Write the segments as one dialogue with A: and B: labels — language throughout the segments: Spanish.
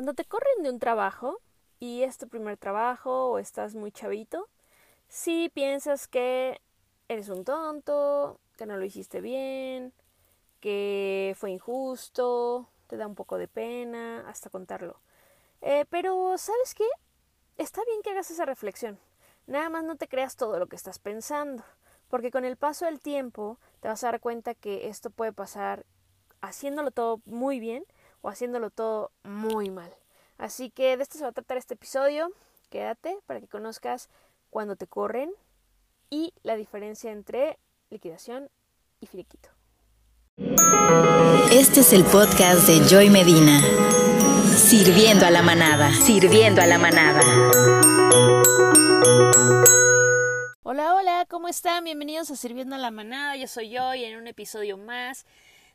A: Cuando te corren de un trabajo y es tu primer trabajo o estás muy chavito, si piensas que eres un tonto, que no lo hiciste bien, que fue injusto, te da un poco de pena hasta contarlo. Eh, pero, ¿sabes qué? Está bien que hagas esa reflexión. Nada más no te creas todo lo que estás pensando, porque con el paso del tiempo te vas a dar cuenta que esto puede pasar haciéndolo todo muy bien o haciéndolo todo muy mal. Así que de esto se va a tratar este episodio. Quédate para que conozcas cuando te corren y la diferencia entre liquidación y finiquito.
B: Este es el podcast de Joy Medina. Sirviendo a la manada, sirviendo a la manada.
A: Hola, hola, ¿cómo están? Bienvenidos a Sirviendo a la manada. Yo soy Joy en un episodio más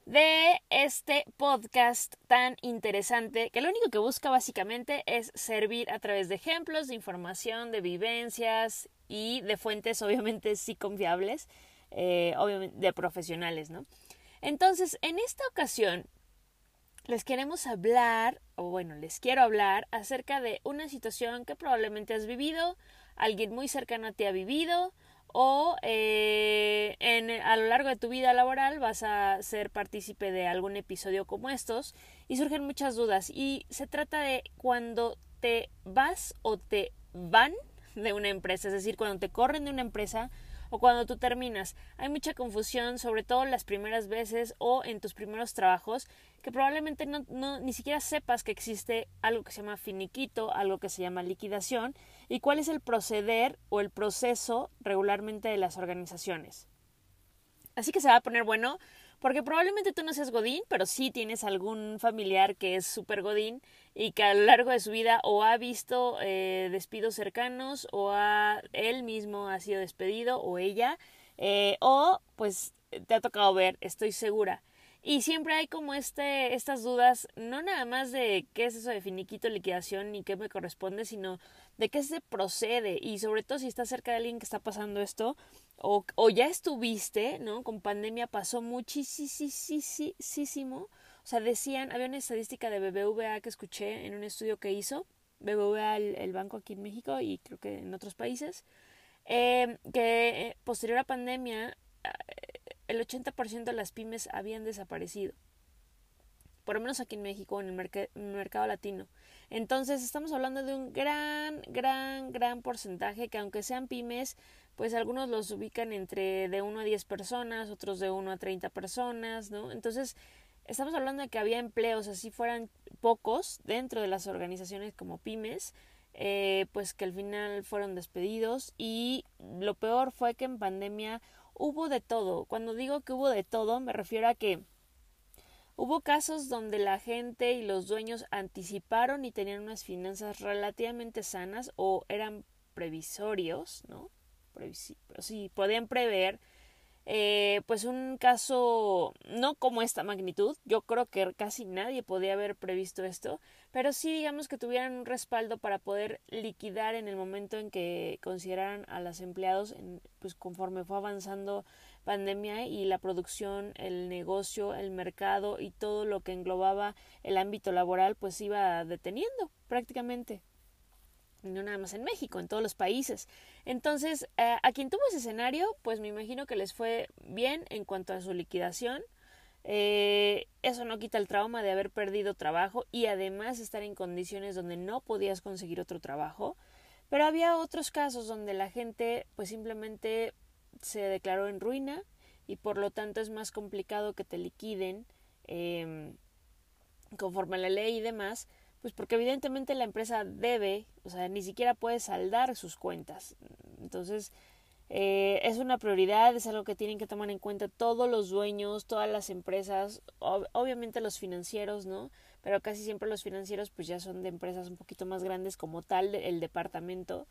A: de este podcast tan interesante que lo único que busca básicamente es servir a través de ejemplos, de información, de vivencias y de fuentes obviamente sí confiables, eh, obviamente de profesionales, ¿no? Entonces, en esta ocasión les queremos hablar, o bueno, les quiero hablar acerca de una situación que probablemente has vivido, alguien muy cercano a ti ha vivido, o eh, en, a lo largo de tu vida laboral vas a ser partícipe de algún episodio como estos y surgen muchas dudas y se trata de cuando te vas o te van de una empresa, es decir, cuando te corren de una empresa o cuando tú terminas. Hay mucha confusión, sobre todo las primeras veces o en tus primeros trabajos, que probablemente no, no, ni siquiera sepas que existe algo que se llama finiquito, algo que se llama liquidación y cuál es el proceder o el proceso regularmente de las organizaciones. Así que se va a poner bueno porque probablemente tú no seas Godín, pero sí tienes algún familiar que es súper Godín y que a lo largo de su vida o ha visto eh, despidos cercanos o él mismo ha sido despedido o ella eh, o pues te ha tocado ver, estoy segura. Y siempre hay como este, estas dudas, no nada más de qué es eso de finiquito, liquidación ni qué me corresponde, sino de qué se procede y sobre todo si estás cerca de alguien que está pasando esto o, o ya estuviste, ¿no? Con pandemia pasó muchísimo. O sea, decían, había una estadística de BBVA que escuché en un estudio que hizo, BBVA, el, banco aquí en México y creo que en otros países, eh, que eh, posterior a pandemia el 80% de las pymes habían desaparecido. Por lo menos aquí en México, en el, mercado latino. Entonces, estamos hablando de un gran, gran, gran porcentaje que aunque sean pymes, pues algunos los ubican entre de 1 a 10 personas, otros de 1 a 30 personas, ¿no? Entonces, estamos hablando de que había empleos, así fueran pocos, dentro de las organizaciones como pymes, eh, pues que al final fueron despedidos y lo peor fue que en pandemia hubo de todo. Cuando digo que hubo de todo, me refiero a que hubo casos donde la gente y los dueños anticiparon y tenían unas finanzas relativamente sanas o eran previsorios, ¿no? sí, podían prever eh, pues un caso no como esta magnitud, yo creo que casi nadie podía haber previsto esto, pero sí digamos que tuvieran un respaldo para poder liquidar en el momento en que consideraran a los empleados, en, pues conforme fue avanzando pandemia y la producción, el negocio, el mercado y todo lo que englobaba el ámbito laboral, pues iba deteniendo prácticamente no nada más en México, en todos los países. Entonces, eh, a quien tuvo ese escenario, pues me imagino que les fue bien en cuanto a su liquidación. Eh, eso no quita el trauma de haber perdido trabajo y además estar en condiciones donde no podías conseguir otro trabajo. Pero había otros casos donde la gente pues simplemente se declaró en ruina y por lo tanto es más complicado que te liquiden eh, conforme a la ley y demás pues porque evidentemente la empresa debe, o sea, ni siquiera puede saldar sus cuentas. Entonces, eh, es una prioridad, es algo que tienen que tomar en cuenta todos los dueños, todas las empresas, obviamente los financieros, ¿no? Pero casi siempre los financieros pues ya son de empresas un poquito más grandes como tal, el departamento.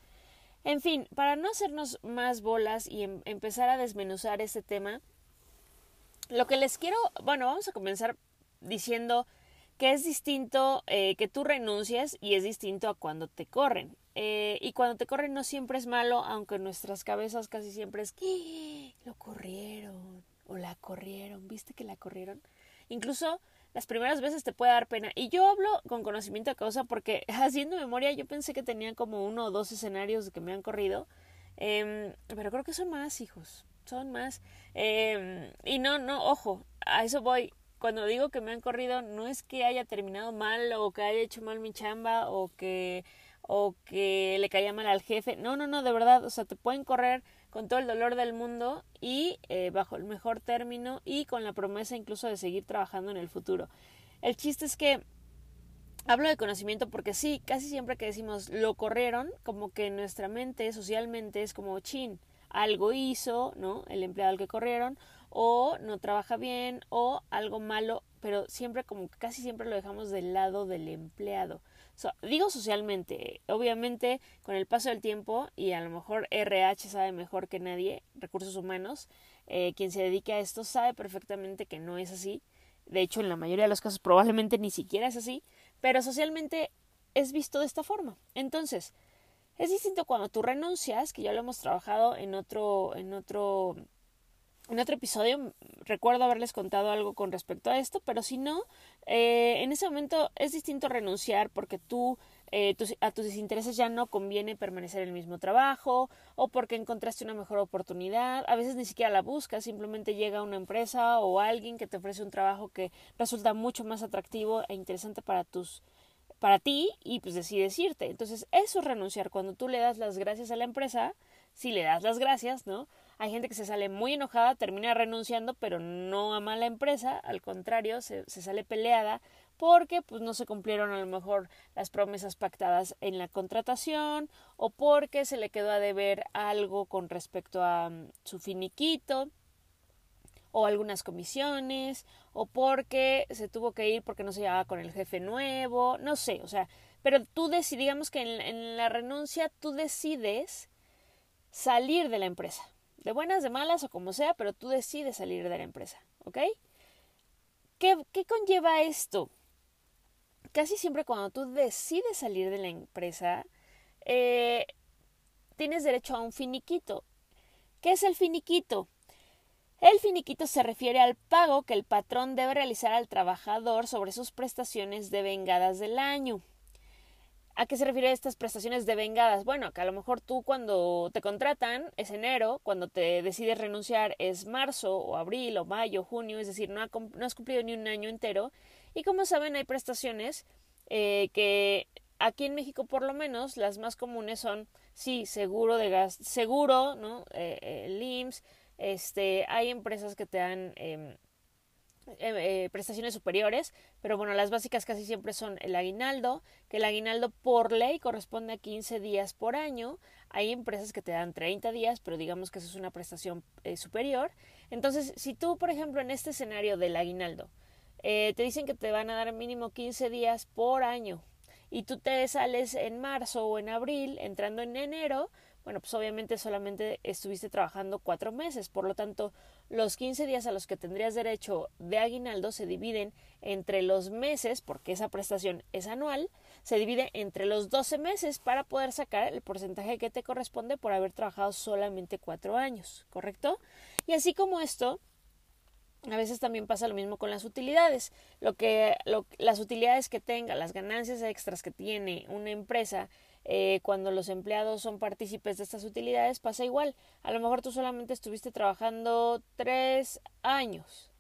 A: En fin, para no hacernos más bolas y em, empezar a desmenuzar este tema, lo que les quiero, bueno, vamos a comenzar diciendo que es distinto eh, que tú renuncies y es distinto a cuando te corren. Eh, y cuando te corren no siempre es malo, aunque nuestras cabezas casi siempre es que lo corrieron o la corrieron, ¿viste que la corrieron? Incluso las primeras veces te puede dar pena. Y yo hablo con conocimiento de causa porque haciendo memoria yo pensé que tenía como uno o dos escenarios que me han corrido. Em, pero creo que son más, hijos. Son más. Em, y no, no, ojo, a eso voy. Cuando digo que me han corrido, no es que haya terminado mal o que haya hecho mal mi chamba o que o que le caía mal al jefe. No, no, no, de verdad, o sea, te pueden correr con todo el dolor del mundo y eh, bajo el mejor término y con la promesa incluso de seguir trabajando en el futuro. El chiste es que hablo de conocimiento porque sí, casi siempre que decimos lo corrieron, como que nuestra mente socialmente es como chin, algo hizo, ¿no? El empleado al que corrieron, o no trabaja bien, o algo malo, pero siempre como casi siempre lo dejamos del lado del empleado digo socialmente, obviamente con el paso del tiempo y a lo mejor RH sabe mejor que nadie, recursos humanos, eh, quien se dedique a esto sabe perfectamente que no es así. De hecho, en la mayoría de los casos probablemente ni siquiera es así, pero socialmente es visto de esta forma. Entonces, es distinto cuando tú renuncias, que ya lo hemos trabajado en otro, en otro en otro episodio recuerdo haberles contado algo con respecto a esto, pero si no, eh, en ese momento es distinto renunciar porque tú eh, a tus intereses ya no conviene permanecer en el mismo trabajo o porque encontraste una mejor oportunidad. A veces ni siquiera la buscas, simplemente llega una empresa o alguien que te ofrece un trabajo que resulta mucho más atractivo e interesante para tus para ti y pues decides irte. Entonces, eso es renunciar. Cuando tú le das las gracias a la empresa, si le das las gracias, ¿no? Hay gente que se sale muy enojada, termina renunciando, pero no ama a la empresa, al contrario, se, sale peleada porque pues no se cumplieron a lo mejor las promesas pactadas en la contratación o porque se le quedó a deber algo con respecto a mm, su finiquito o algunas comisiones o porque se tuvo que ir porque no se llevaba con el jefe nuevo, no sé, o sea, pero tú decides, digamos que en la renuncia tú decides salir de la empresa de buenas, de malas o como sea, pero tú decides salir de la empresa, ¿ok? ¿Qué, conlleva esto? Casi siempre cuando tú decides salir de la empresa, eh, tienes derecho a un finiquito. ¿Qué es el finiquito? El finiquito se refiere al pago que el patrón debe realizar al trabajador sobre sus prestaciones de vengadas del año. ¿A qué se refiere estas prestaciones de vengadas? Bueno, que a lo mejor tú cuando te contratan es enero, cuando te decides renunciar es marzo o abril o mayo, junio, es decir, no, has cumplido ni un año entero. Y como saben, hay prestaciones eh, que aquí en México por lo menos las más comunes son, sí, seguro de gas, seguro, ¿no? Eh, IMSS, este, hay empresas que te dan em, eh, eh, prestaciones superiores, pero bueno, las básicas casi siempre son el aguinaldo, que el aguinaldo por ley corresponde a 15 días por año. Hay empresas que te dan 30 días, pero digamos que eso es una prestación eh, superior. Entonces, si tú, por ejemplo, en este escenario del aguinaldo, te dicen que te van a dar mínimo 15 días por año y tú te sales en marzo o en abril, entrando en enero, bueno, pues obviamente solamente estuviste trabajando cuatro meses, por lo tanto, los 15 días a los que tendrías derecho de aguinaldo se dividen entre los meses, porque esa prestación es anual, se divide entre los 12 meses para poder sacar el porcentaje que te corresponde por haber trabajado solamente cuatro años, ¿correcto? Y así como esto, a veces también pasa lo mismo con las utilidades. Lo que, las utilidades que tenga, las ganancias extras que tiene una empresa eh, cuando los empleados son partícipes de estas utilidades pasa igual. A lo mejor tú solamente estuviste trabajando tres años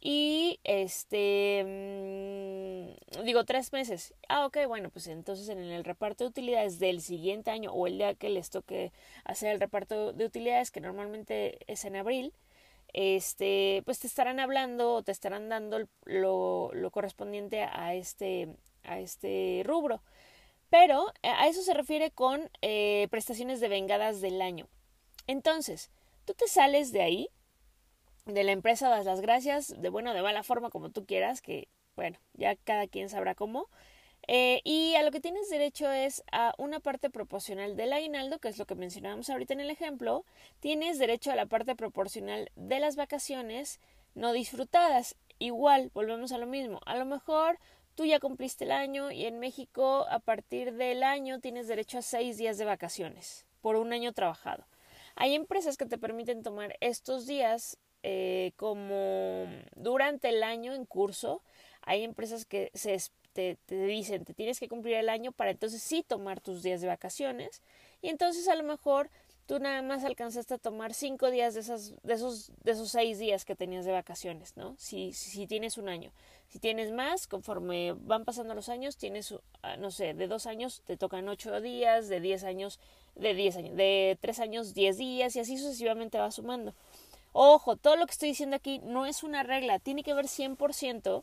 A: y este mm, digo tres meses. Ah, ok, bueno, pues entonces en el reparto de utilidades del siguiente año o el día que les toque hacer el reparto de utilidades, que normalmente es en abril, este, pues te estarán hablando o te estarán dando lo, lo correspondiente a este, a este rubro. Pero eh, a eso se refiere con eh, prestaciones de vengadas del año. Entonces, tú te sales de ahí, de la empresa, das las gracias, de buena o de mala forma, como tú quieras, que bueno, ya cada quien sabrá cómo. Eh, y a lo que tienes derecho es a una parte proporcional del aguinaldo, que es lo que mencionábamos ahorita en el ejemplo. Tienes derecho a la parte proporcional de las vacaciones no disfrutadas. Igual, volvemos a lo mismo. A lo mejor tú ya cumpliste el año y en México a partir del año tienes derecho a seis días de vacaciones por un año trabajado. Hay empresas que te permiten tomar estos días eh, como durante el año en curso. Hay empresas que se, te, te dicen, te tienes que cumplir el año para entonces sí tomar tus días de vacaciones. Y entonces a lo mejor tú nada más alcanzaste a tomar cinco días de, esas, de, esos, de esos seis días que tenías de vacaciones, ¿no? Si, si, tienes un año. Si tienes más, conforme van pasando los años, tienes, ah, no sé, de dos años te tocan ocho días, de diez años, de diez años, de tres años, diez días, y así sucesivamente va sumando. Ojo, todo lo que estoy diciendo aquí no es una regla, tiene que ver 100%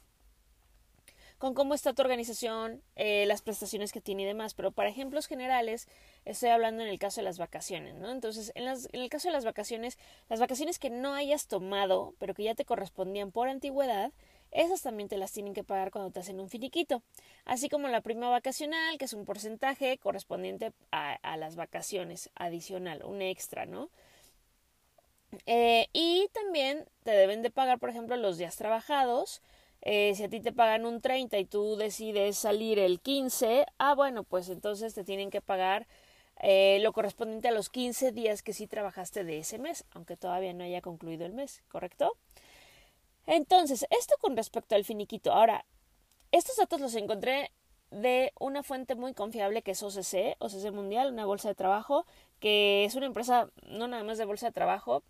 A: con cómo está tu organización, eh, las prestaciones que tiene y demás. Pero para ejemplos generales, estoy hablando en el caso de las vacaciones, ¿no? Entonces, en, el caso de las vacaciones, las vacaciones que no hayas tomado, pero que ya te correspondían por antigüedad, esas también te las tienen que pagar cuando te hacen un finiquito. Así como la prima vacacional, que es un porcentaje correspondiente a, a las vacaciones adicional, un extra, ¿no? Eh, y también te deben de pagar, por ejemplo, los días trabajados, eh, si a ti te pagan un 30 y tú decides salir el 15, ah, bueno, pues entonces te tienen que pagar eh, lo correspondiente a los 15 días que sí trabajaste de ese mes, aunque todavía no haya concluido el mes, ¿correcto? Entonces, esto con respecto al finiquito. Ahora, estos datos los encontré de una fuente muy confiable que es OCC, OCC Mundial, una bolsa de trabajo, que es una empresa no nada más de bolsa de trabajo,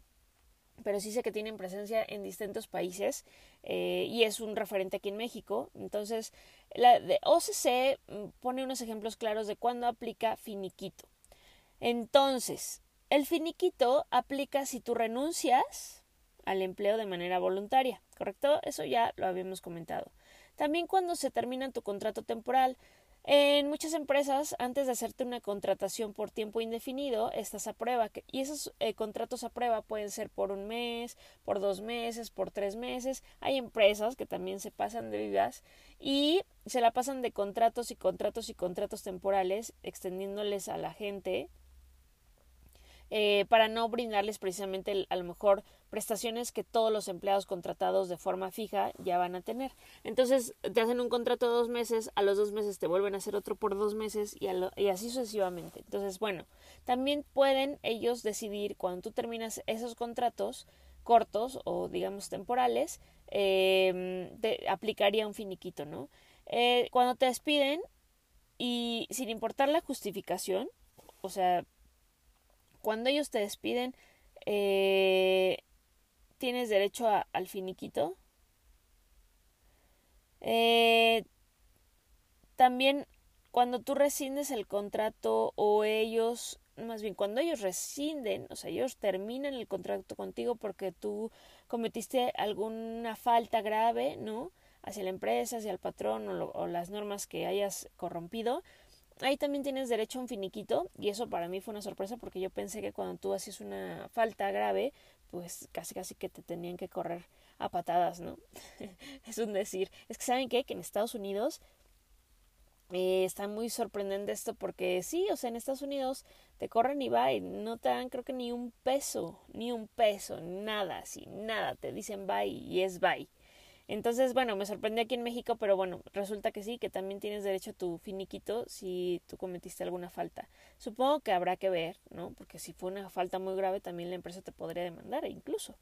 A: pero sí sé que tienen presencia en distintos países eh, y es un referente aquí en México. Entonces, la de OCC mm, pone unos ejemplos claros de cuándo aplica finiquito. Entonces, el finiquito aplica si tú renuncias al empleo de manera voluntaria, ¿correcto? Eso ya lo habíamos comentado. También cuando se termina tu contrato temporal, en muchas empresas, antes de hacerte una contratación por tiempo indefinido, estás a prueba. Y esos eh, contratos a prueba pueden ser por un mes, por dos meses, por tres meses. Hay empresas que también se pasan de vivas y se la pasan de contratos y contratos y contratos temporales, extendiéndoles a la gente eh, para no brindarles precisamente a lo mejor prestaciones que todos los empleados contratados de forma fija ya van a tener. Entonces te hacen un contrato de dos meses, a los dos meses te vuelven a hacer otro por dos meses y, así sucesivamente. Entonces, bueno, también pueden ellos decidir cuando tú terminas esos contratos cortos o digamos temporales, eh, te aplicaría un finiquito, ¿no? Eh, cuando te despiden y sin importar la justificación, o sea, cuando ellos te despiden, eh, tienes derecho al finiquito. Eh, también cuando tú rescindes el contrato o ellos, más bien cuando ellos rescinden, o sea, ellos terminan el contrato contigo porque tú cometiste alguna falta grave, ¿no? Hacia la empresa, hacia el patrón o, o las normas que hayas corrompido, Ahí también tienes derecho a un finiquito y eso para mí fue una sorpresa porque yo pensé que cuando tú hacías una falta grave, pues casi casi que te tenían que correr a patadas, ¿no? es un decir. Es que saben qué? que en Estados Unidos eh, está muy sorprendente esto porque sí, o sea, en Estados Unidos te corren y va y no te dan creo que ni un peso, ni un peso, nada, así, nada, te dicen bye y es bye. Entonces, bueno, me sorprendió aquí en México, pero bueno, resulta que sí, que también tienes derecho a tu finiquito si tú cometiste alguna falta. Supongo que habrá que ver, ¿no? Porque si fue una falta muy grave, también la empresa te podría demandar, incluso.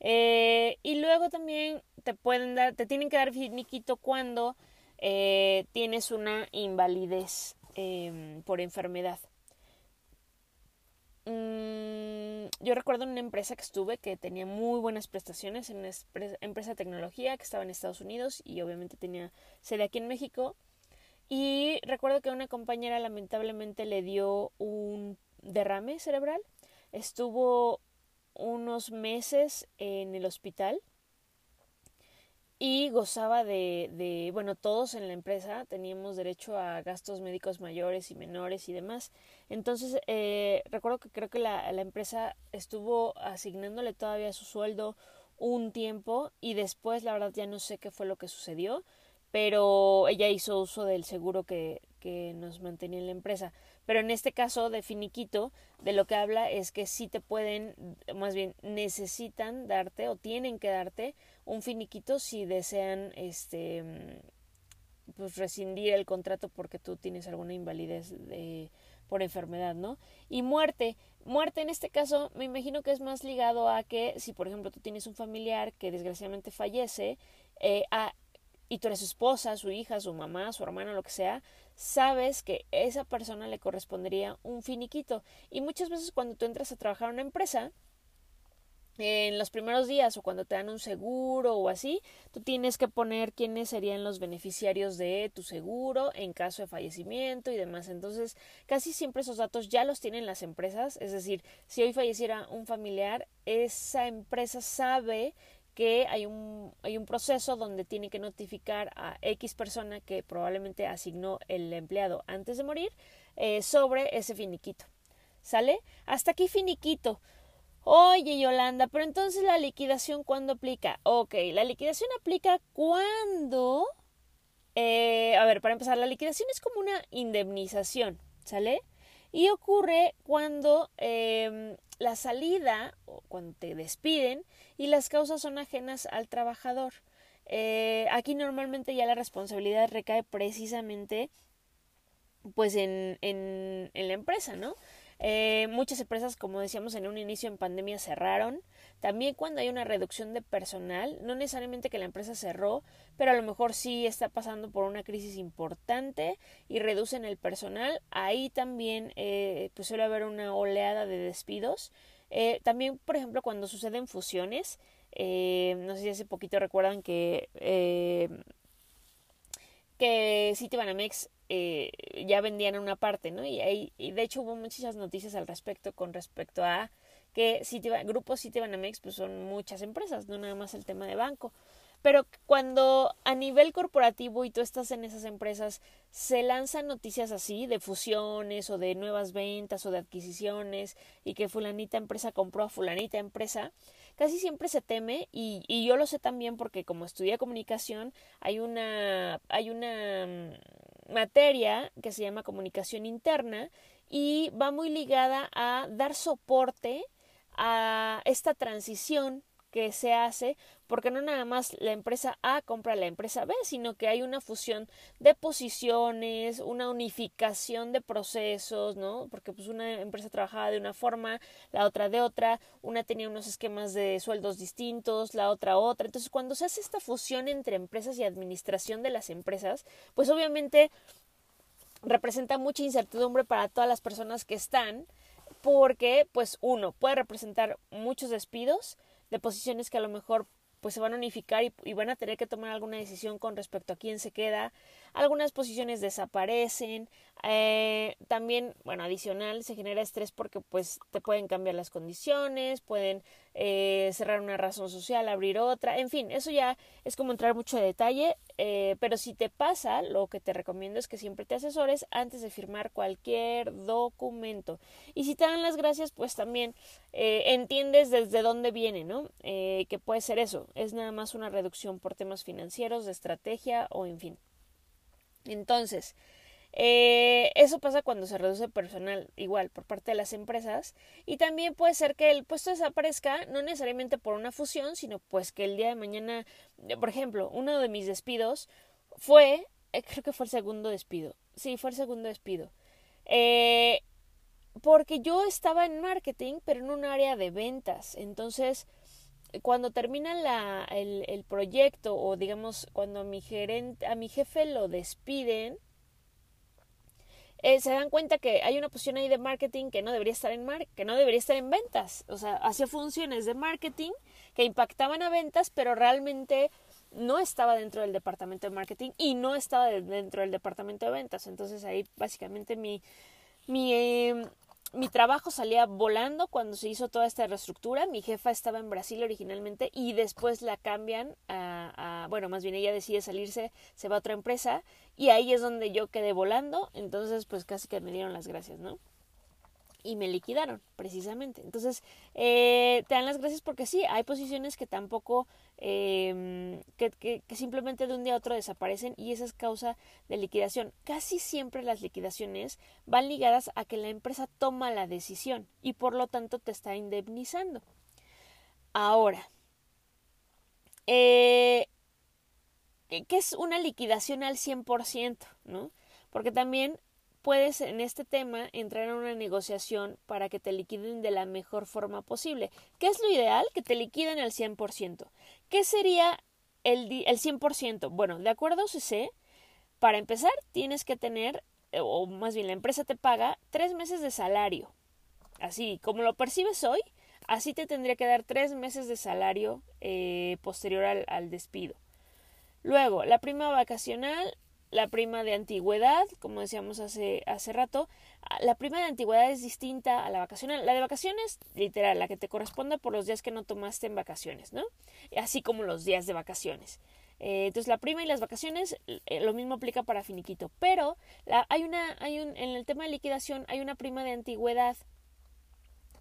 A: Eh, y luego también te pueden dar, te tienen que dar finiquito cuando eh, tienes una invalidez em, por enfermedad. Mm, yo recuerdo una empresa que estuve que tenía muy buenas prestaciones, en una empresa de tecnología que estaba en Estados Unidos y obviamente tenía sede aquí en México. Y recuerdo que una compañera lamentablemente le dio un derrame cerebral. Estuvo unos meses en el hospital y gozaba de, de, bueno, todos en la empresa teníamos derecho a gastos médicos mayores y menores y demás. Entonces, eh, recuerdo que creo que la, empresa estuvo asignándole todavía su sueldo un tiempo y después, la verdad, ya no sé qué fue lo que sucedió, pero ella hizo uso del seguro que, que nos mantenía en la empresa. Pero en este caso de finiquito, de lo que habla es que sí te pueden, más bien necesitan darte o tienen que darte un finiquito si desean este pues rescindir el contrato porque tú tienes alguna invalidez de, por enfermedad, ¿no? Y muerte. Muerte en este caso me imagino que es más ligado a que si por ejemplo tú tienes un familiar que desgraciadamente fallece, eh, a, y tú eres su esposa, su hija, su mamá, su hermana, lo que sea, sabes que a esa persona le correspondería un finiquito. Y muchas veces cuando tú entras a trabajar en una empresa, en los primeros días o cuando te dan un seguro o así, tú tienes que poner quiénes serían los beneficiarios de tu seguro en caso de fallecimiento y demás. Entonces, casi siempre esos datos ya los tienen las empresas, es decir, si hoy falleciera un familiar, esa empresa sabe que hay un, hay un proceso donde tiene que notificar a X persona que probablemente asignó el empleado antes de morir eh, sobre ese finiquito. ¿Sale? Hasta aquí finiquito. Oye, Yolanda, pero entonces la liquidación cuándo aplica? Ok, la liquidación aplica cuando... Eh, a ver, para empezar, la liquidación es como una indemnización, ¿sale? Y ocurre cuando em, la salida, o cuando te despiden, y las causas son ajenas al trabajador. Eh, aquí normalmente ya la responsabilidad recae precisamente pues en, en, en la empresa, ¿no? Eh, muchas empresas, como decíamos en un inicio en pandemia, cerraron. También cuando hay una reducción de personal, no necesariamente que la empresa cerró, pero a lo mejor sí está pasando por una crisis importante y reducen el personal. Ahí también eh, pues suele haber una oleada de despidos. Eh, también, por ejemplo, cuando suceden fusiones, eh, no sé si hace poquito recuerdan que que Citibanamex eh, ya vendían una parte, ¿no? Y, ahí, y de hecho hubo muchas noticias al respecto con respecto a que Citiban, Grupo Citibanamex pues son muchas empresas, no nada más el tema de banco. Pero cuando a nivel corporativo y tú estás en esas empresas, se lanzan noticias así de fusiones o de nuevas ventas o de adquisiciones y que fulanita empresa compró a fulanita empresa, casi siempre se teme y, y yo lo sé también porque como estudié comunicación hay una, hay una mm, materia que se llama comunicación interna y va muy ligada a dar soporte a esta transición que se hace porque no nada más la empresa A compra a la empresa B, sino que hay una fusión de posiciones, una unificación de procesos, ¿no? Porque pues una empresa trabajaba de una forma, la otra de otra, una tenía unos esquemas de sueldos distintos, la otra otra. Entonces, cuando se hace esta fusión entre empresas y administración de las empresas, pues obviamente representa mucha incertidumbre para todas las personas que están, porque pues uno puede representar muchos despidos, de posiciones que a lo mejor pues se van a unificar y, van a tener que tomar alguna decisión con respecto a quién se queda. Algunas posiciones desaparecen. Eh, también, bueno, adicional, se genera estrés porque pues te pueden cambiar las condiciones, pueden eh, cerrar una razón social, abrir otra, en fin, eso ya es como entrar mucho de detalle, eh, pero si te pasa, lo que te recomiendo es que siempre te asesores antes de firmar cualquier documento. Y si te dan las gracias, pues también eh, entiendes desde dónde viene, ¿no? que puede ser eso, es nada más una reducción por temas financieros, de estrategia o en fin. Entonces, eh, eso pasa cuando se reduce personal, igual, por parte de las empresas. Y también puede ser que el puesto desaparezca, no necesariamente por una fusión, sino pues que el día de mañana, por ejemplo, uno de mis despidos fue, eh, creo que fue el segundo despido. Sí, fue el segundo despido. Eh, porque yo estaba en marketing, pero en un área de ventas. Entonces, cuando termina la, el, el proyecto o digamos cuando mi gerente, a mi jefe lo despiden, eh, se dan cuenta que hay una posición ahí de marketing que no debería estar en mar que no debería estar en ventas. O sea, hacía funciones de marketing que impactaban a ventas, pero realmente no estaba dentro del departamento de marketing y no estaba dentro del departamento de ventas. Entonces ahí básicamente mi, mi eh, mi trabajo salía volando cuando se hizo toda esta reestructura. Mi jefa estaba en Brasil originalmente y después la cambian a, bueno, más bien ella decide salirse, se va a otra empresa y ahí es donde yo quedé volando. Entonces, pues casi que me dieron las gracias, ¿no? Y me liquidaron, precisamente. Entonces, eh, te dan las gracias porque sí, hay posiciones que tampoco, que, que, que, simplemente de un día a otro desaparecen y esa es causa de liquidación. Casi siempre las liquidaciones van ligadas a que la empresa toma la decisión y por lo tanto te está indemnizando. Ahora, eh, ¿qué es una liquidación al 100%? ¿no? Porque también puedes en este tema entrar en una negociación para que te liquiden de la mejor forma posible. ¿Qué es lo ideal? Que te liquiden al 100%. ¿Qué sería el, el 100%. Bueno, de acuerdo a UCC, para empezar tienes que tener, eh, o más bien la empresa te paga tres meses de salario. Así, como lo percibes hoy, así te tendría que dar tres meses de salario eh, posterior al despido. Luego, la prima vacacional la prima de antigüedad, como decíamos hace, hace rato, ah, la prima de antigüedad es distinta a la vacacional. La de vacaciones, literal, la que te corresponde por los días que no tomaste en vacaciones, ¿no? Así como los días de vacaciones. Eh, entonces la prima y las vacaciones, eh, lo mismo aplica para finiquito. Pero hay una, hay un, en el tema de liquidación hay una prima de antigüedad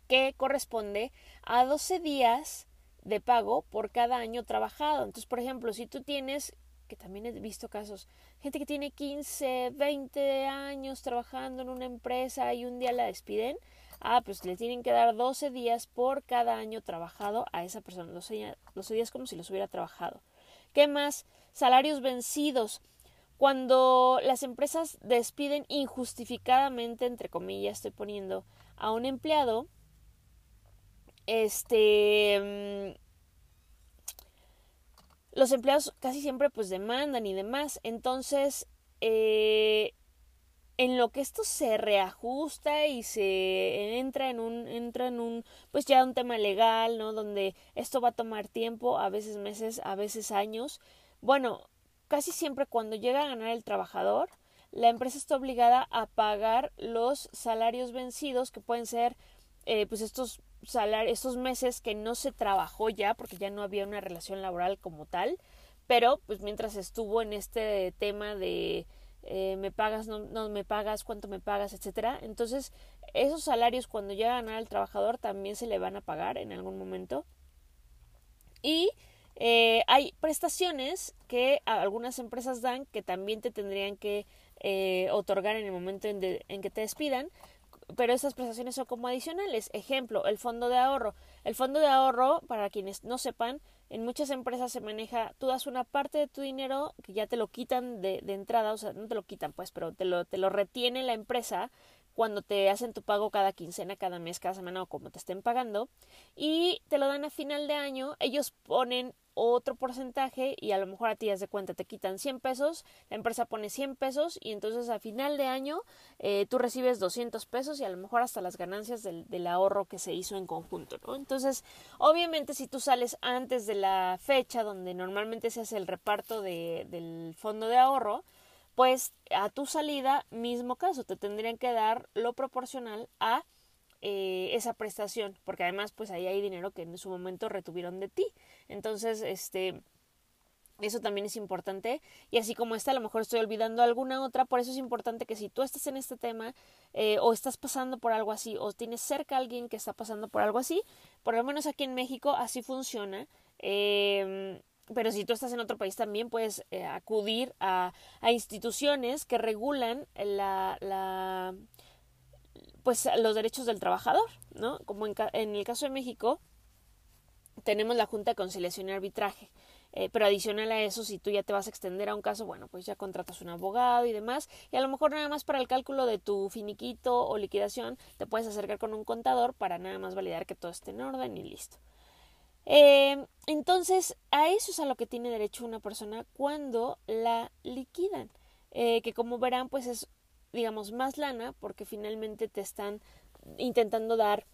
A: que corresponde a 12 días de pago por cada año trabajado. Entonces, por ejemplo, si tú tienes que también he visto casos, gente que tiene 15, 20 años trabajando en una empresa y un día la despiden, ah, pues le tienen que dar 12 días por cada año trabajado a esa persona, 12, 12 días como si los hubiera trabajado. ¿Qué más? Salarios vencidos. Cuando las empresas despiden injustificadamente, entre comillas, estoy poniendo, a un empleado, este mm, los empleados casi siempre pues demandan y demás. Entonces, eh, en lo que esto se reajusta y se entra en un, entra en un, pues ya un tema legal, ¿no? Donde esto va a tomar tiempo, a veces meses, a veces años. Bueno, casi siempre cuando llega a ganar el trabajador, la empresa está obligada a pagar los salarios vencidos, que pueden ser, eh, pues estos estos meses que no se trabajó ya porque ya no había una relación laboral como tal, pero pues mientras estuvo en este tema de eh, me pagas, no, no, me pagas, cuánto me pagas, etcétera. Entonces, esos salarios cuando llegan al trabajador también se le van a pagar en algún momento. Y eh, hay prestaciones que algunas empresas dan que también te tendrían que eh, otorgar en el momento en, en que te despidan, pero esas prestaciones son como adicionales. Ejemplo, el fondo de ahorro. El fondo de ahorro, para quienes no sepan, en muchas empresas se maneja, tú das una parte de tu dinero que ya te lo quitan de, de entrada, o sea, no te lo quitan pues, pero te lo, te lo retiene la empresa cuando te hacen tu pago cada quincena, cada mes, cada semana o como te estén pagando y te lo dan a final de año, ellos ponen otro porcentaje y a lo mejor a ti das de cuenta te quitan 100 pesos, la empresa pone 100 pesos y entonces a final de año eh, tú recibes 200 pesos y a lo mejor hasta las ganancias del, ahorro que se hizo en conjunto, ¿no? Entonces, obviamente si tú sales antes de la fecha donde normalmente se hace el reparto de, del fondo de ahorro, pues a tu salida, mismo caso, te tendrían que dar lo proporcional a eh, esa prestación, porque además pues ahí hay dinero que en su momento retuvieron de ti. Entonces, este, eso también es importante. Y así como esta, a lo mejor estoy olvidando alguna otra. Por eso es importante que si tú estás en este tema eh, o estás pasando por algo así o tienes cerca a alguien que está pasando por algo así, por lo menos aquí en México así funciona. Eh, pero si tú estás en otro país también puedes eh, acudir a, a, instituciones que regulan la, la, pues los derechos del trabajador, ¿no? Como en, el caso de México tenemos la Junta de Conciliación y Arbitraje. Eh, pero adicional a eso, si tú ya te vas a extender a un caso, bueno, pues ya contratas un abogado y demás, y a lo mejor nada más para el cálculo de tu finiquito o liquidación, te puedes acercar con un contador para nada más validar que todo esté en orden y listo. Eh, entonces, a eso es a lo que tiene derecho una persona cuando la liquidan. Eh, que como verán, pues es, digamos, más lana porque finalmente te están intentando dar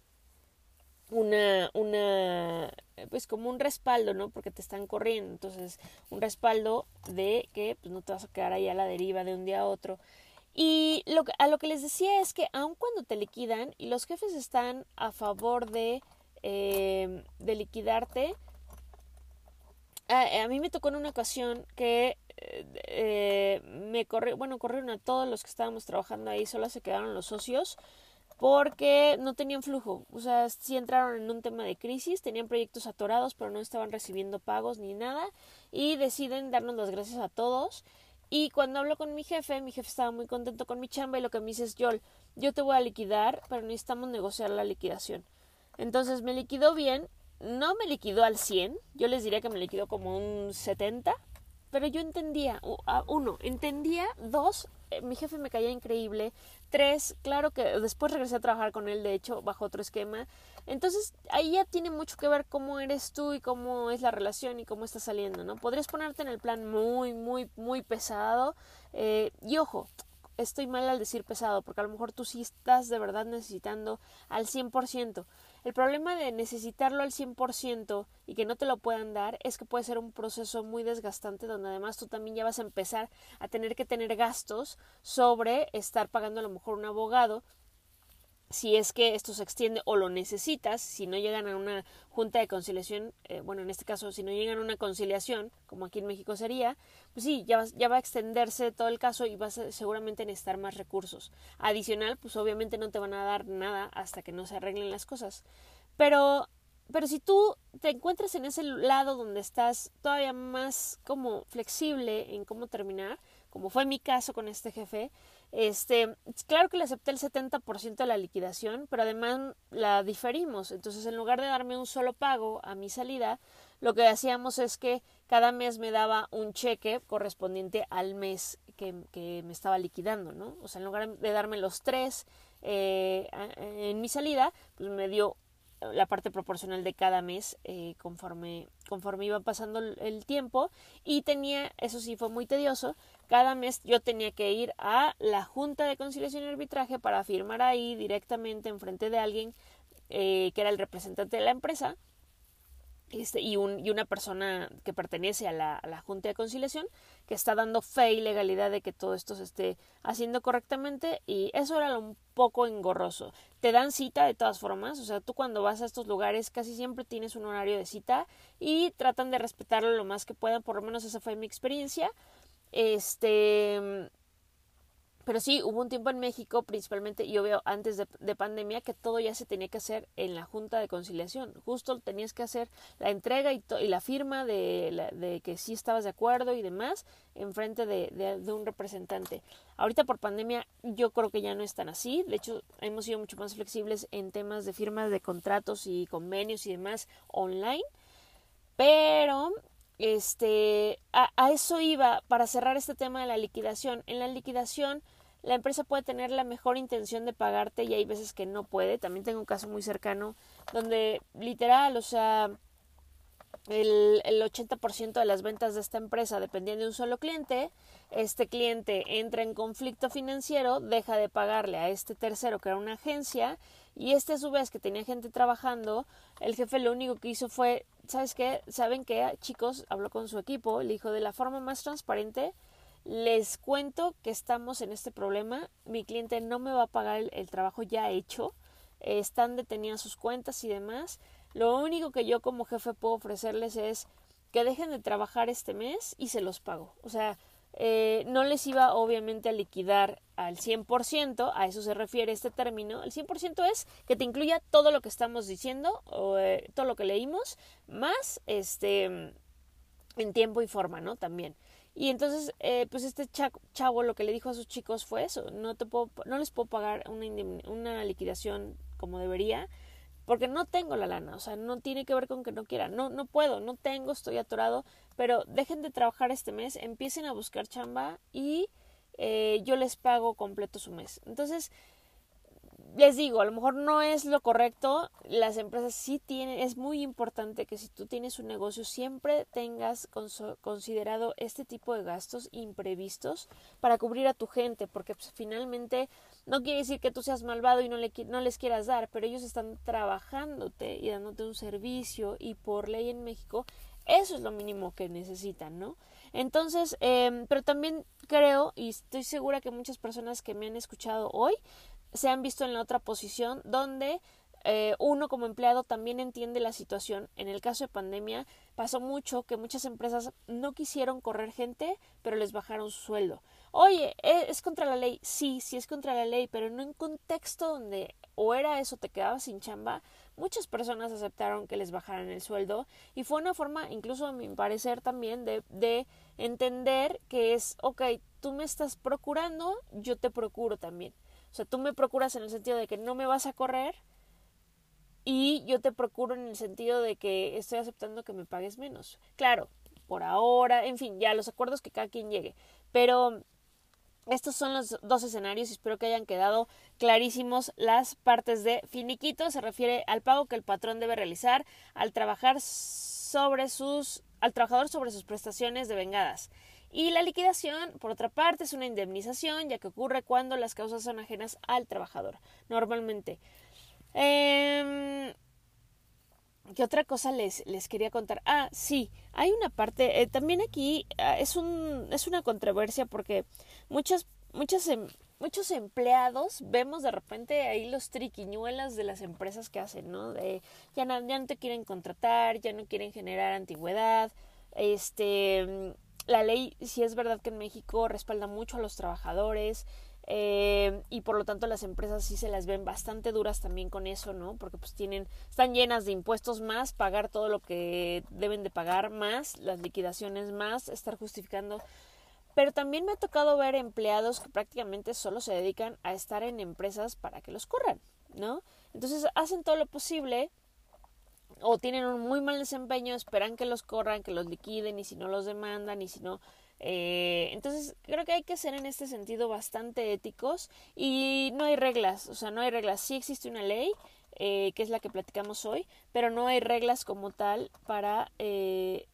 A: una, una, pues como un respaldo, ¿no? Porque te están corriendo. Entonces, un respaldo de que pues, no te vas a quedar ahí a la deriva de un día a otro. Y lo, a lo que les decía es que aun cuando te liquidan y los jefes están a favor de eh, de liquidarte. A, mí me tocó en una ocasión que eh, me corrió, bueno, corrieron a todos los que estábamos trabajando ahí, solo se quedaron los socios porque no tenían flujo, o sea, sí entraron en un tema de crisis, tenían proyectos atorados, pero no estaban recibiendo pagos ni nada y deciden darnos las gracias a todos. Y cuando hablo con mi jefe, mi jefe estaba muy contento con mi chamba y lo que me dice es, Yol, yo te voy a liquidar, pero necesitamos negociar la liquidación. Entonces me liquidó bien, no me liquidó al 100, yo les diría que me liquidó como un 70, pero yo entendía, uno, entendía, dos, eh, mi jefe me caía increíble. Tres, claro que después regresé a trabajar con él, de hecho, bajo otro esquema. Entonces, ahí ya tiene mucho que ver cómo eres tú y cómo es la relación y cómo está saliendo, ¿no? Podrías ponerte en el plan muy, muy, muy pesado. Eh, y ojo, estoy mal al decir pesado, porque a lo mejor tú sí estás de verdad necesitando al 100%. El problema de necesitarlo al 100% y que no te lo puedan dar es que puede ser un proceso muy desgastante donde además tú también ya vas a empezar a tener que tener gastos sobre estar pagando a lo mejor un abogado si es que esto se extiende o lo necesitas, si no llegan a una junta de conciliación, eh, bueno, en este caso, si no llegan a una conciliación, como aquí en México sería, pues sí, ya, ya va a extenderse todo el caso y vas a seguramente necesitar más recursos. Adicional, pues obviamente no te van a dar nada hasta que no se arreglen las cosas. Pero, pero si tú te encuentras en ese lado donde estás todavía más como flexible en cómo terminar, como fue mi caso con este jefe, este, claro que le acepté el 70% de la liquidación, pero además la diferimos. Entonces, en lugar de darme un solo pago a mi salida, lo que hacíamos es que cada mes me daba un cheque correspondiente al mes que, me estaba liquidando, ¿no? O sea, en lugar de darme los tres eh, en mi salida, pues me dio la parte proporcional de cada mes eh, conforme, conforme iba pasando el tiempo. Y tenía, eso sí fue muy tedioso, cada mes yo tenía que ir a la Junta de Conciliación y Arbitraje para firmar ahí directamente en frente de alguien eh, que era el representante de la empresa este, y, un, una persona que pertenece a la, a la, Junta de Conciliación que está dando fe y legalidad de que todo esto se esté haciendo correctamente y eso era un poco engorroso. Te dan cita de todas formas, o sea, tú cuando vas a estos lugares casi siempre tienes un horario de cita y tratan de respetarlo lo más que puedan, por lo menos esa fue mi experiencia. Este pero sí, hubo un tiempo en México, principalmente, yo veo antes de, pandemia, que todo ya se tenía que hacer en la Junta de Conciliación. Justo tenías que hacer la entrega y, y la firma de, de, que sí estabas de acuerdo y demás en frente de, un representante. Ahorita por pandemia yo creo que ya no es tan así. De hecho, hemos sido mucho más flexibles en temas de firmas de contratos y convenios y demás online. Pero este, a, eso iba para cerrar este tema de la liquidación. En la liquidación la empresa puede tener la mejor intención de pagarte y hay veces que no puede. También tengo un caso muy cercano donde literal, o sea, el, el 80% de las ventas de esta empresa dependían de un solo cliente. Este cliente entra en conflicto financiero, deja de pagarle a este tercero que era una agencia y este a su vez que tenía gente trabajando, el jefe lo único que hizo fue, ¿sabes qué? ¿Saben qué? Chicos, habló con su equipo, le dijo de la forma más transparente, les cuento que estamos en este problema. Mi cliente no me va a pagar el, trabajo ya hecho. están detenidas sus cuentas y demás. Lo único que yo como jefe puedo ofrecerles es que dejen de trabajar este mes y se los pago. O sea, eh, no les iba obviamente a liquidar al 100%, a eso se refiere este término. El 100% es que te incluya todo lo que estamos diciendo o eh, todo lo que leímos, más este en tiempo y forma, ¿no? También. Y entonces, eh, pues este chavo lo que le dijo a sus chicos fue eso, no, te puedo, no les puedo pagar una, una liquidación como debería, porque no tengo la lana, o sea, no tiene que ver con que no quiera, no, no puedo, no tengo, estoy atorado, pero dejen de trabajar este mes, empiecen a buscar chamba y eh, yo les pago completo su mes. Entonces, les digo, a lo mejor no es lo correcto, las empresas sí tienen, es muy importante que si tú tienes un negocio siempre tengas considerado este tipo de gastos imprevistos para cubrir a tu gente, porque pues, finalmente no quiere decir que tú seas malvado y no, le, no les quieras dar, pero ellos están trabajándote y dándote un servicio y por ley en México eso es lo mínimo que necesitan, ¿no? Entonces, eh, pero también creo y estoy segura que muchas personas que me han escuchado hoy se han visto en la otra posición donde eh, uno como empleado también entiende la situación. En el caso de pandemia pasó mucho que muchas empresas no quisieron correr gente, pero les bajaron su sueldo. Oye, ¿e-, ¿es contra la ley? Sí, sí es contra la ley, pero no en contexto donde o era eso, te quedabas sin chamba. Muchas personas aceptaron que les bajaran el sueldo y fue una forma, incluso a mi parecer también, de, de entender que es, ok, tú me estás procurando, yo te procuro también. O sea, tú me procuras en el sentido de que no me vas a correr y yo te procuro en el sentido de que estoy aceptando que me pagues menos. Claro, por ahora, en fin, ya los acuerdos que cada quien llegue. Pero estos son los dos escenarios y espero que hayan quedado clarísimos las partes de finiquito. Se refiere al pago que el patrón debe realizar al trabajar sobre sus, al trabajador sobre sus prestaciones de vengadas. Y la liquidación, por otra parte, es una indemnización, ya que ocurre cuando las causas son ajenas al trabajador, normalmente. Eh, ¿Qué otra cosa les, les quería contar? Ah, sí, hay una parte, eh, también aquí ah, es, un, es una controversia porque muchas, muchas, em, muchos empleados vemos de repente ahí los triquiñuelas de las empresas que hacen, ¿no? De ya no, ya no te quieren contratar, ya no quieren generar antigüedad, este, la ley, si es verdad que en México respalda mucho a los trabajadores, eh, y por lo tanto las empresas sí se las ven bastante duras también con eso, ¿no? Porque pues tienen, están llenas de impuestos más, pagar todo lo que deben de pagar más, las liquidaciones más, estar justificando. Pero también me ha tocado ver empleados que prácticamente solo se dedican a estar en empresas para que los corran, ¿no? Entonces hacen todo lo posible o tienen un muy mal desempeño, esperan que los corran, que los liquiden y si no los demandan y si no eh, entonces creo que hay que ser en este sentido bastante éticos y no hay reglas, o sea, no hay reglas. Sí existe una ley, eh, que es la que platicamos hoy, pero no hay reglas como tal para eh,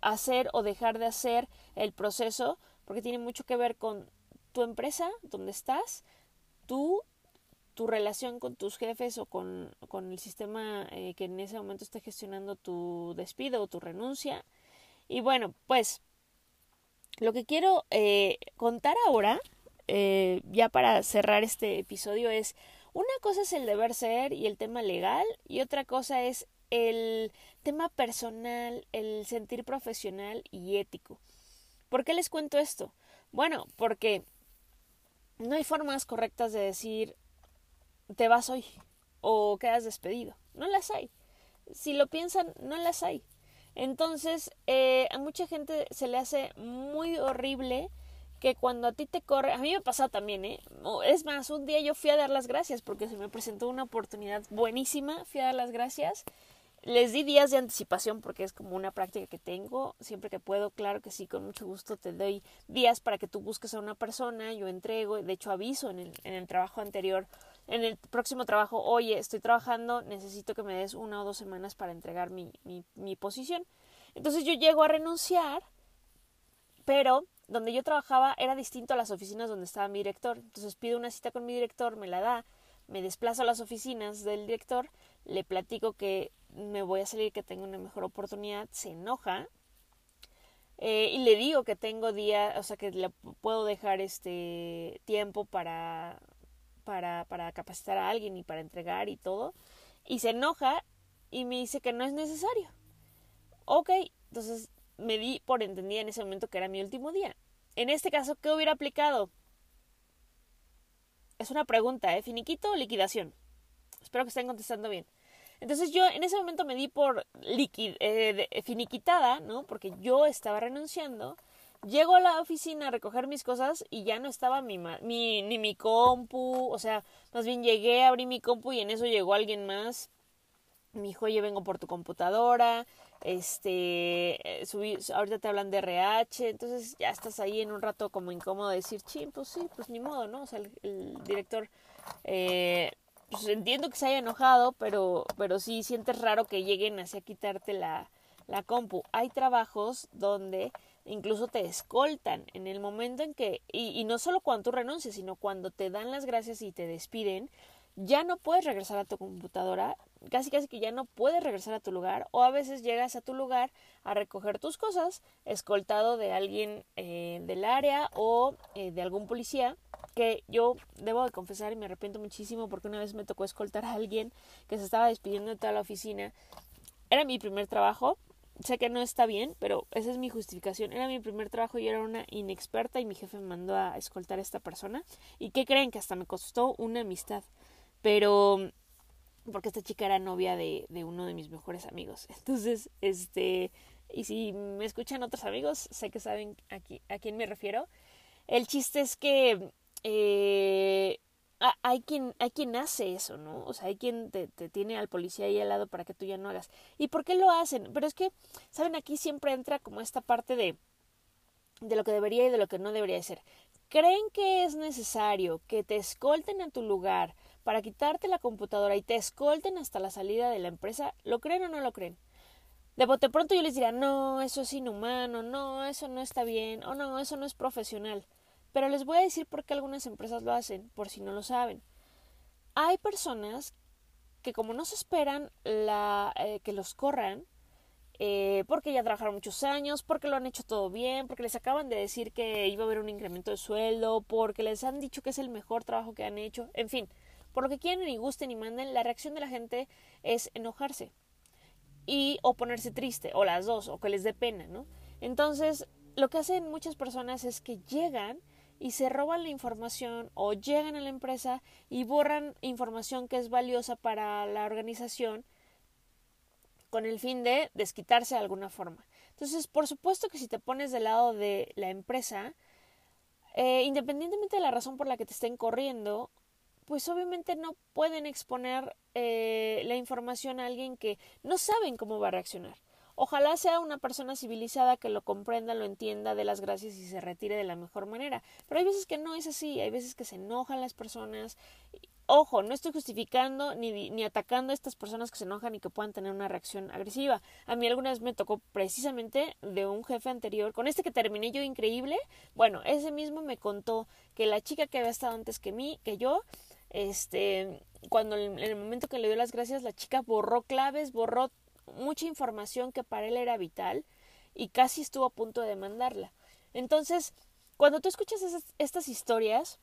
A: hacer o dejar de hacer el proceso, porque tiene mucho que ver con tu empresa, donde estás, tú, tu relación con tus jefes o con, con el sistema eh, que en ese momento está gestionando tu despido o tu renuncia. Y bueno, pues lo que quiero eh, contar ahora, eh, ya para cerrar este episodio, es una cosa es el deber ser y el tema legal y otra cosa es el tema personal, el sentir profesional y ético. ¿Por qué les cuento esto? Bueno, porque no hay formas correctas de decir te vas hoy o quedas despedido. No las hay. Si lo piensan, no las hay. Entonces, eh, a mucha gente se le hace muy horrible que cuando a ti te corre, a mí me pasa también, ¿eh? Es más, un día yo fui a dar las gracias porque se me presentó una oportunidad buenísima, fui a dar las gracias. Les di días de anticipación porque es como una práctica que tengo. Siempre que puedo, claro que sí, con mucho gusto te doy días para que tú busques a una persona, yo entrego, de hecho aviso en el, en el trabajo anterior en el próximo trabajo, oye, estoy trabajando, necesito que me des una o dos semanas para entregar mi, mi, mi posición. Entonces yo llego a renunciar, pero donde yo trabajaba era distinto a las oficinas donde estaba mi director. Entonces pido una cita con mi director, me la da, me desplazo a las oficinas del director, le platico que me voy a salir, que tengo una mejor oportunidad, se enoja eh, y le digo que tengo día, o sea que le puedo dejar este tiempo para para, para capacitar a alguien y para entregar y todo, y se enoja y me dice que no es necesario. Ok, entonces me di por entendida en ese momento que era mi último día. En este caso, ¿qué hubiera aplicado? Es una pregunta, ¿eh? ¿Finiquito o liquidación? Espero que estén contestando bien. Entonces yo en ese momento me di por liquid, eh, finiquitada, ¿no? Porque yo estaba renunciando Llego a la oficina a recoger mis cosas y ya no estaba mi, mi, ni mi compu, o sea, más bien llegué, abrí mi compu y en eso llegó alguien más. Me dijo, oye, vengo por tu computadora, este, eh, subí, ahorita te hablan de RH, entonces ya estás ahí en un rato como incómodo de decir, ching, pues sí, pues ni modo, ¿no? O sea, el, director, eh, pues entiendo que se haya enojado, pero, pero sí sientes raro que lleguen así a quitarte la, la compu. Hay trabajos donde incluso te escoltan en el momento en que, y, no solo cuando tú renuncias, sino cuando te dan las gracias y te despiden, ya no puedes regresar a tu computadora, casi casi que ya no puedes regresar a tu lugar, o a veces llegas a tu lugar a recoger tus cosas, escoltado de alguien eh, del área o eh, de algún policía, que yo debo de confesar y me arrepiento muchísimo porque una vez me tocó escoltar a alguien que se estaba despidiendo de toda la oficina. Era mi primer trabajo, sé que no está bien, pero esa es mi justificación. Era mi primer trabajo y era una inexperta y mi jefe me mandó a escoltar a esta persona. ¿Y qué creen? Que hasta me costó una amistad. Pero porque esta chica era novia de, de uno de mis mejores amigos. Entonces, este, y si me escuchan otros amigos, sé que saben a, quién me refiero. El chiste es que eh, hay quien, hay quien hace eso, ¿no? O sea, hay quien te, tiene al policía ahí al lado para que tú ya no hagas. ¿Y por qué lo hacen? Pero es que, ¿saben? Aquí siempre entra como esta parte de, de lo que debería y de lo que no debería ser. creen que es necesario que te escolten a tu lugar para quitarte la computadora y te escolten hasta la salida de la empresa, ¿lo creen o no lo creen? De bote pronto yo les diría, no, eso es inhumano, no, eso no está bien, o no, eso no es profesional. Pero les voy a decir por qué algunas empresas lo hacen, por si no lo saben. Hay personas que como no se esperan la, eh, que los corran, eh, porque ya trabajaron muchos años, porque lo han hecho todo bien, porque les acaban de decir que iba a haber un incremento de sueldo, porque les han dicho que es el mejor trabajo que han hecho, en fin, por lo que quieren y gusten y manden, la reacción de la gente es enojarse y o ponerse triste, o las dos, o que les dé pena, ¿no? Entonces, lo que hacen muchas personas es que llegan y se roban la información o llegan a la empresa y borran información que es valiosa para la organización con el fin de desquitarse de alguna forma. Entonces, por supuesto que si te pones del lado de la empresa, eh, independientemente de la razón por la que te estén corriendo, pues obviamente no pueden exponer eh, la información a alguien que no saben cómo va a reaccionar. Ojalá sea una persona civilizada que lo comprenda, lo entienda, dé las gracias y se retire de la mejor manera. Pero hay veces que no es así, hay veces que se enojan las personas. Ojo, no estoy justificando ni, ni atacando a estas personas que se enojan y que puedan tener una reacción agresiva. A mí alguna vez me tocó precisamente de un jefe anterior, con este que terminé yo increíble. Bueno, ese mismo me contó que la chica que había estado antes que mí, que yo, este, cuando en el momento que le dio las gracias, la chica borró claves, borró mucha información que para él era vital y casi estuvo a punto de demandarla. Entonces, cuando tú escuchas estas historias,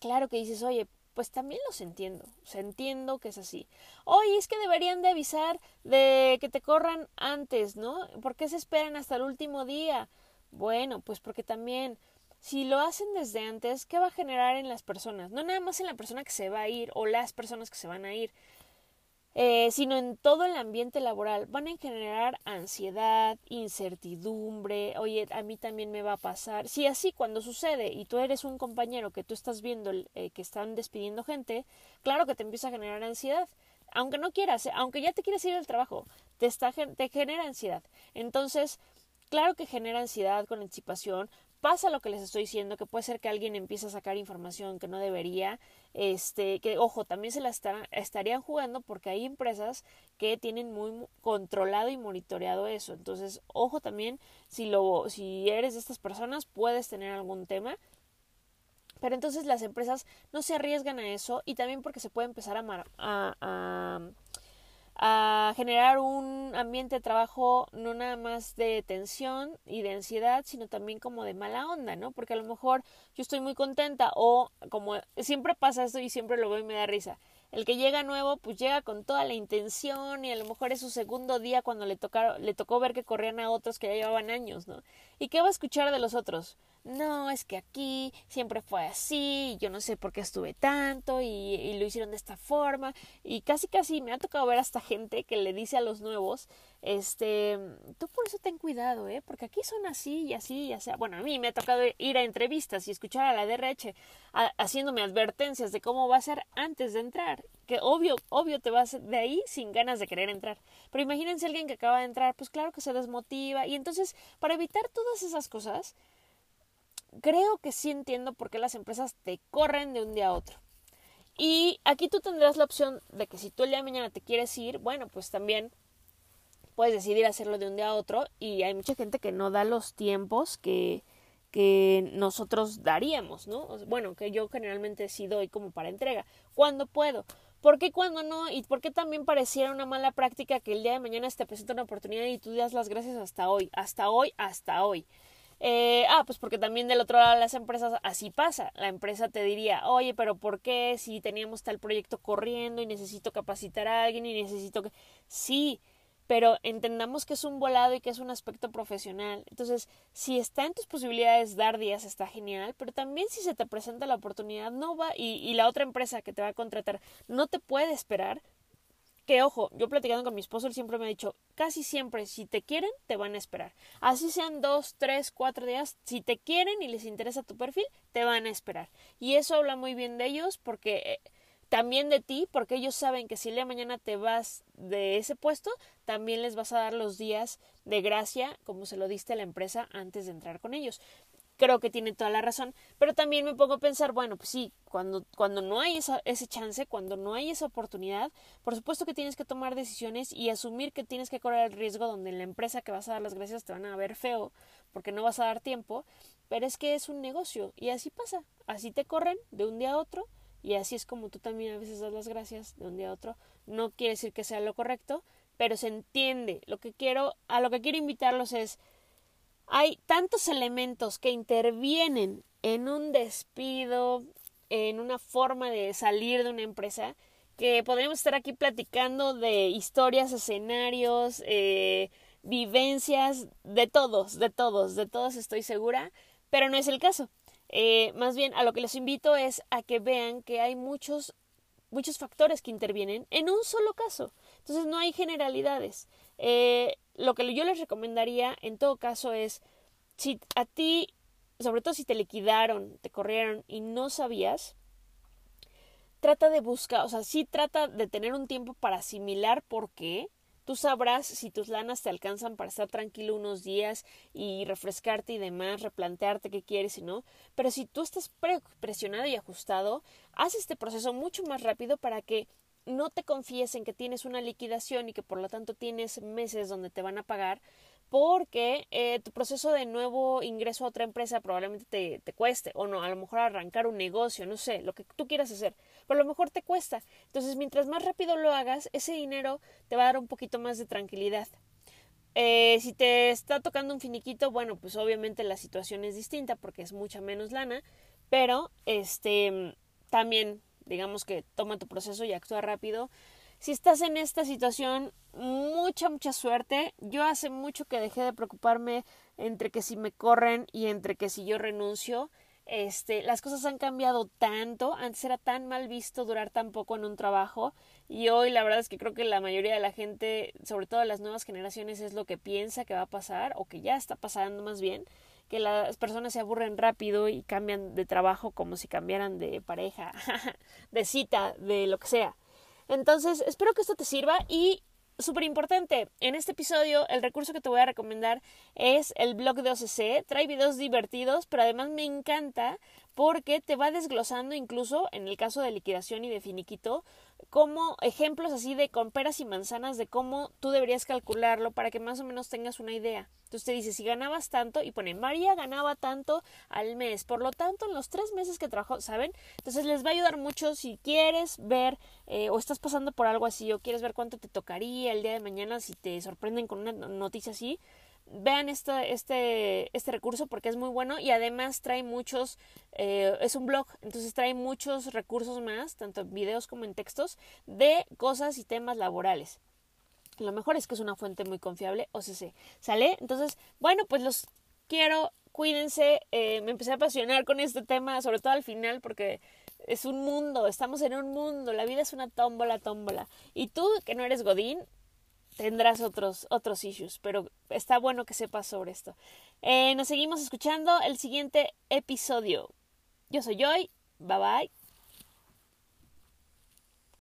A: claro que dices, oye, pues también los entiendo, o entiendo que es así. Oye, es que deberían de avisar de que te corran antes, ¿no? ¿Por qué se esperan hasta el último día? Bueno, pues porque también, si lo hacen desde antes, ¿qué va a generar en las personas? No nada más en la persona que se va a ir o las personas que se van a ir, eh, sino en todo el ambiente laboral, van a generar ansiedad, incertidumbre, oye, a mí también me va a pasar. Si así cuando sucede y tú eres un compañero que tú estás viendo eh, que están despidiendo gente, claro que te empieza a generar ansiedad. Aunque no quieras, eh, aunque ya te quieres ir al trabajo, te, está, te genera ansiedad. Entonces, claro que genera ansiedad con anticipación, pasa lo que les estoy diciendo, que puede ser que alguien empiece a sacar información que no debería, este, que ojo, también se la estarían jugando porque hay empresas que tienen muy controlado y monitoreado eso. Entonces, ojo también, si lo, si eres de estas personas, puedes tener algún tema. Pero entonces las empresas no se arriesgan a eso y también porque se puede empezar a, a a generar un ambiente de trabajo no nada más de tensión y de ansiedad, sino también como de mala onda, ¿no? Porque a lo mejor yo estoy muy contenta o como siempre pasa esto y siempre lo veo y me da risa. El que llega nuevo, pues llega con toda la intención y a lo mejor es su segundo día cuando le, tocaron, le tocó ver que corrían a otros que ya llevaban años, ¿no? ¿Y qué va a escuchar de los otros? no, es que aquí siempre fue así, yo no sé por qué estuve tanto y, y, lo hicieron de esta forma y casi casi me ha tocado ver hasta gente que le dice a los nuevos, este, tú por eso ten cuidado, ¿eh? Porque aquí son así y así y así. Bueno, a mí me ha tocado ir a entrevistas y escuchar a la DRH haciéndome advertencias de cómo va a ser antes de entrar, que obvio, obvio te vas de ahí sin ganas de querer entrar. Pero imagínense alguien que acaba de entrar, pues claro que se desmotiva y entonces para evitar todas esas cosas, creo que sí entiendo por qué las empresas te corren de un día a otro. Y aquí tú tendrás la opción de que si tú el día de mañana te quieres ir, bueno, pues también puedes decidir hacerlo de un día a otro y hay mucha gente que no da los tiempos que, que nosotros daríamos, ¿no? Bueno, que yo generalmente sí doy como para entrega. cuando puedo? ¿Por qué cuando no? ¿Y por qué también pareciera una mala práctica que el día de mañana te presenta una oportunidad y tú das las gracias hasta hoy, hasta hoy, hasta hoy? Eh, ah, pues porque también del otro lado de las empresas así pasa. La empresa te diría, oye, pero ¿por qué si teníamos tal proyecto corriendo y necesito capacitar a alguien y necesito que... Sí, pero entendamos que es un volado y que es un aspecto profesional. Entonces, si está en tus posibilidades dar días, está genial, pero también si se te presenta la oportunidad, no va y, y la otra empresa que te va a contratar no te puede esperar, que ojo, yo platicando con mi esposo, él siempre me ha dicho, casi siempre, si te quieren, te van a esperar. Así sean dos, tres, cuatro días, si te quieren y les interesa tu perfil, te van a esperar. Y eso habla muy bien de ellos porque eh, también de ti, porque ellos saben que si el día de mañana te vas de ese puesto, también les vas a dar los días de gracia, como se lo diste a la empresa antes de entrar con ellos. creo que tiene toda la razón, pero también me pongo a pensar, bueno, pues sí, cuando, cuando no hay esa, ese chance, cuando no hay esa oportunidad, por supuesto que tienes que tomar decisiones y asumir que tienes que correr el riesgo donde en la empresa que vas a dar las gracias te van a ver feo porque no vas a dar tiempo, pero es que es un negocio y así pasa, así te corren de un día a otro y así es como tú también a veces das las gracias de un día a otro. No quiere decir que sea lo correcto, pero se entiende. Lo que quiero, a lo que quiero invitarlos es hay tantos elementos que intervienen en un despido, en una forma de salir de una empresa, que podríamos estar aquí platicando de historias, escenarios, eh, vivencias, de todos, de todos, de todos estoy segura, pero no es el caso. Eh, más bien a lo que les invito es a que vean que hay muchos, muchos factores que intervienen en un solo caso. Entonces no hay generalidades. Eh, lo que yo les recomendaría en todo caso es, si a ti, sobre todo si te liquidaron, te corrieron y no sabías, trata de buscar, o sea, sí trata de tener un tiempo para asimilar por qué. Tú sabrás si tus lanas te alcanzan para estar tranquilo unos días y refrescarte y demás, replantearte qué quieres y no. Pero si tú estás presionado y ajustado, haz este proceso mucho más rápido para que no te confíes en que tienes una liquidación y que por lo tanto tienes meses donde te van a pagar porque eh, tu proceso de nuevo ingreso a otra empresa probablemente te, te, cueste o no, a lo mejor arrancar un negocio, no sé, lo que tú quieras hacer, pero a lo mejor te cuesta. Entonces, mientras más rápido lo hagas, ese dinero te va a dar un poquito más de tranquilidad. Eh, si te está tocando un finiquito, bueno, pues obviamente la situación es distinta porque es mucha menos lana, pero este también digamos que toma tu proceso y actúa rápido. Si estás en esta situación, mucha, mucha suerte. Yo hace mucho que dejé de preocuparme entre que si me corren y entre que si yo renuncio. Este, las cosas han cambiado tanto. Antes era tan mal visto durar tan poco en un trabajo. Y hoy la verdad es que creo que la mayoría de la gente, sobre todo las nuevas generaciones, es lo que piensa que va a pasar o que ya está pasando más bien que las personas se aburren rápido y cambian de trabajo como si cambiaran de pareja, de cita, de lo que sea. Entonces, espero que esto te sirva y súper importante, en este episodio el recurso que te voy a recomendar es el blog de OCC. Trae videos divertidos, pero además me encanta porque te va desglosando incluso en el caso de liquidación y de finiquito como ejemplos así de con peras y manzanas de cómo tú deberías calcularlo para que más o menos tengas una idea. Entonces te dice, si ganabas tanto, y pone, María ganaba tanto al mes, por lo tanto, en los tres meses que trabajó, ¿saben? Entonces les va a ayudar mucho si quieres ver eh, o estás pasando por algo así o quieres ver cuánto te tocaría el día de mañana si te sorprenden con una noticia así, vean este, este, este recurso porque es muy bueno y además trae muchos, eh, es un blog, entonces trae muchos recursos más, tanto en videos como en textos, de cosas y temas laborales. Lo mejor es que es una fuente muy confiable, o sea, ¿sale? Entonces, bueno, pues los quiero, cuídense, eh, me empecé a apasionar con este tema, sobre todo al final, porque es un mundo, estamos en un mundo, la vida es una tómbola, tómbola. Y tú, que no eres Godín, tendrás otros, otros issues, pero está bueno que sepas sobre esto. Eh, nos seguimos escuchando el siguiente episodio. Yo soy Joy, bye bye.